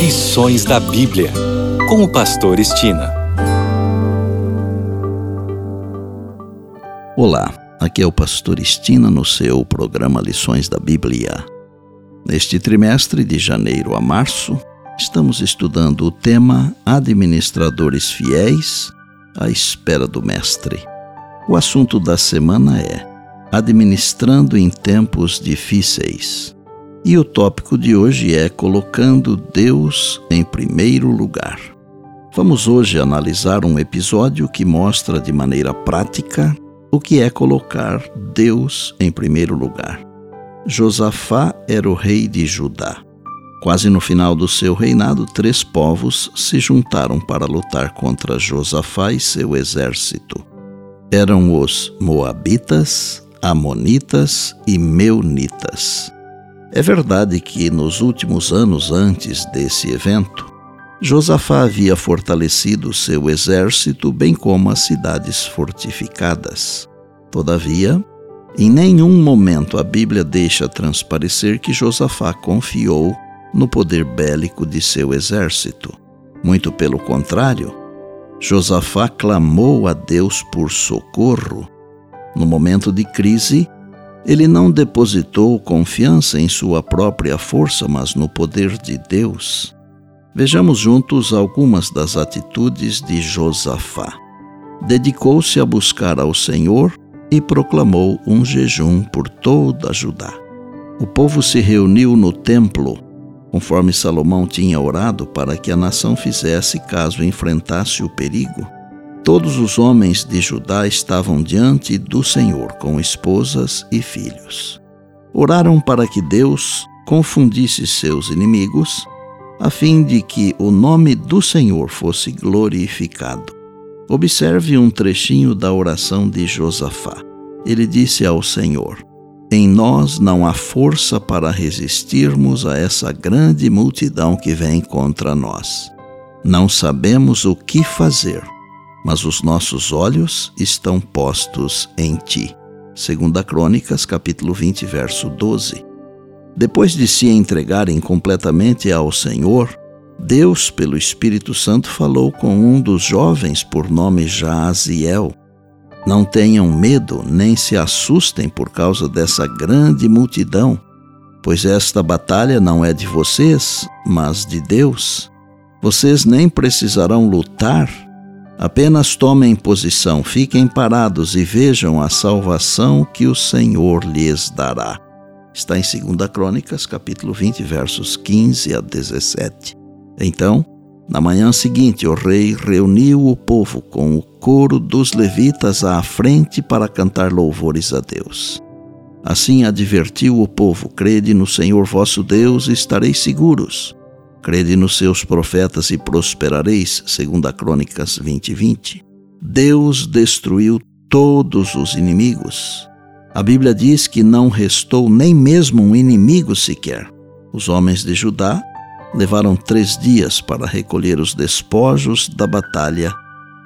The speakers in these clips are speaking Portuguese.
Lições da Bíblia, com o Pastor Estina. Olá, aqui é o Pastor Estina no seu programa Lições da Bíblia. Neste trimestre, de janeiro a março, estamos estudando o tema Administradores Fiéis à Espera do Mestre. O assunto da semana é Administrando em Tempos Difíceis. E o tópico de hoje é Colocando Deus em Primeiro Lugar. Vamos hoje analisar um episódio que mostra de maneira prática o que é colocar Deus em primeiro lugar. Josafá era o rei de Judá. Quase no final do seu reinado, três povos se juntaram para lutar contra Josafá e seu exército. Eram os Moabitas, Amonitas e Meunitas. É verdade que nos últimos anos antes desse evento, Josafá havia fortalecido seu exército, bem como as cidades fortificadas. Todavia, em nenhum momento a Bíblia deixa transparecer que Josafá confiou no poder bélico de seu exército. Muito pelo contrário, Josafá clamou a Deus por socorro. No momento de crise, ele não depositou confiança em sua própria força, mas no poder de Deus. Vejamos juntos algumas das atitudes de Josafá. Dedicou-se a buscar ao Senhor e proclamou um jejum por toda Judá. O povo se reuniu no templo, conforme Salomão tinha orado para que a nação fizesse caso enfrentasse o perigo. Todos os homens de Judá estavam diante do Senhor com esposas e filhos. Oraram para que Deus confundisse seus inimigos, a fim de que o nome do Senhor fosse glorificado. Observe um trechinho da oração de Josafá. Ele disse ao Senhor: Em nós não há força para resistirmos a essa grande multidão que vem contra nós. Não sabemos o que fazer mas os nossos olhos estão postos em ti. Segunda Crônicas, capítulo 20, verso 12. Depois de se entregarem completamente ao Senhor, Deus, pelo Espírito Santo, falou com um dos jovens por nome Jaziel. Não tenham medo, nem se assustem por causa dessa grande multidão, pois esta batalha não é de vocês, mas de Deus. Vocês nem precisarão lutar Apenas tomem posição, fiquem parados e vejam a salvação que o Senhor lhes dará. Está em 2 Crônicas, capítulo 20, versos 15 a 17. Então, na manhã seguinte, o rei reuniu o povo com o coro dos levitas à frente para cantar louvores a Deus. Assim advertiu o povo: Crede no Senhor vosso Deus e estareis seguros. Crede nos seus profetas e prosperareis, segundo a Crônicas 20, 20. Deus destruiu todos os inimigos. A Bíblia diz que não restou nem mesmo um inimigo sequer. Os homens de Judá levaram três dias para recolher os despojos da batalha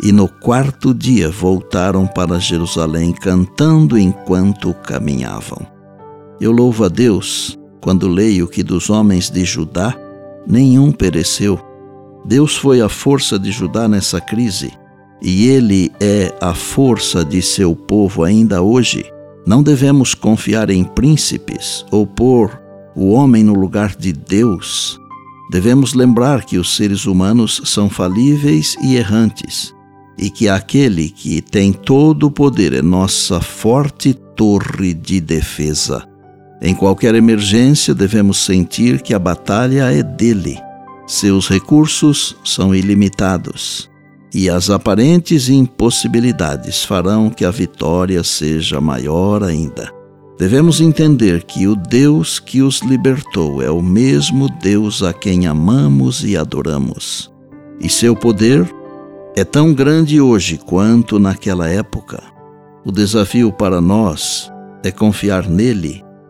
e no quarto dia voltaram para Jerusalém cantando enquanto caminhavam. Eu louvo a Deus quando leio que dos homens de Judá nenhum pereceu. Deus foi a força de Judá nessa crise e Ele é a força de seu povo ainda hoje. Não devemos confiar em príncipes ou pôr o homem no lugar de Deus. Devemos lembrar que os seres humanos são falíveis e errantes e que aquele que tem todo o poder é nossa forte torre de defesa. Em qualquer emergência, devemos sentir que a batalha é dele. Seus recursos são ilimitados e as aparentes impossibilidades farão que a vitória seja maior ainda. Devemos entender que o Deus que os libertou é o mesmo Deus a quem amamos e adoramos. E seu poder é tão grande hoje quanto naquela época. O desafio para nós é confiar nele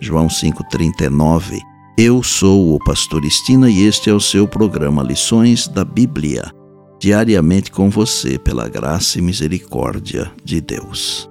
João 5,39. Eu sou o Pastor Estina e este é o seu programa Lições da Bíblia, diariamente com você, pela graça e misericórdia de Deus.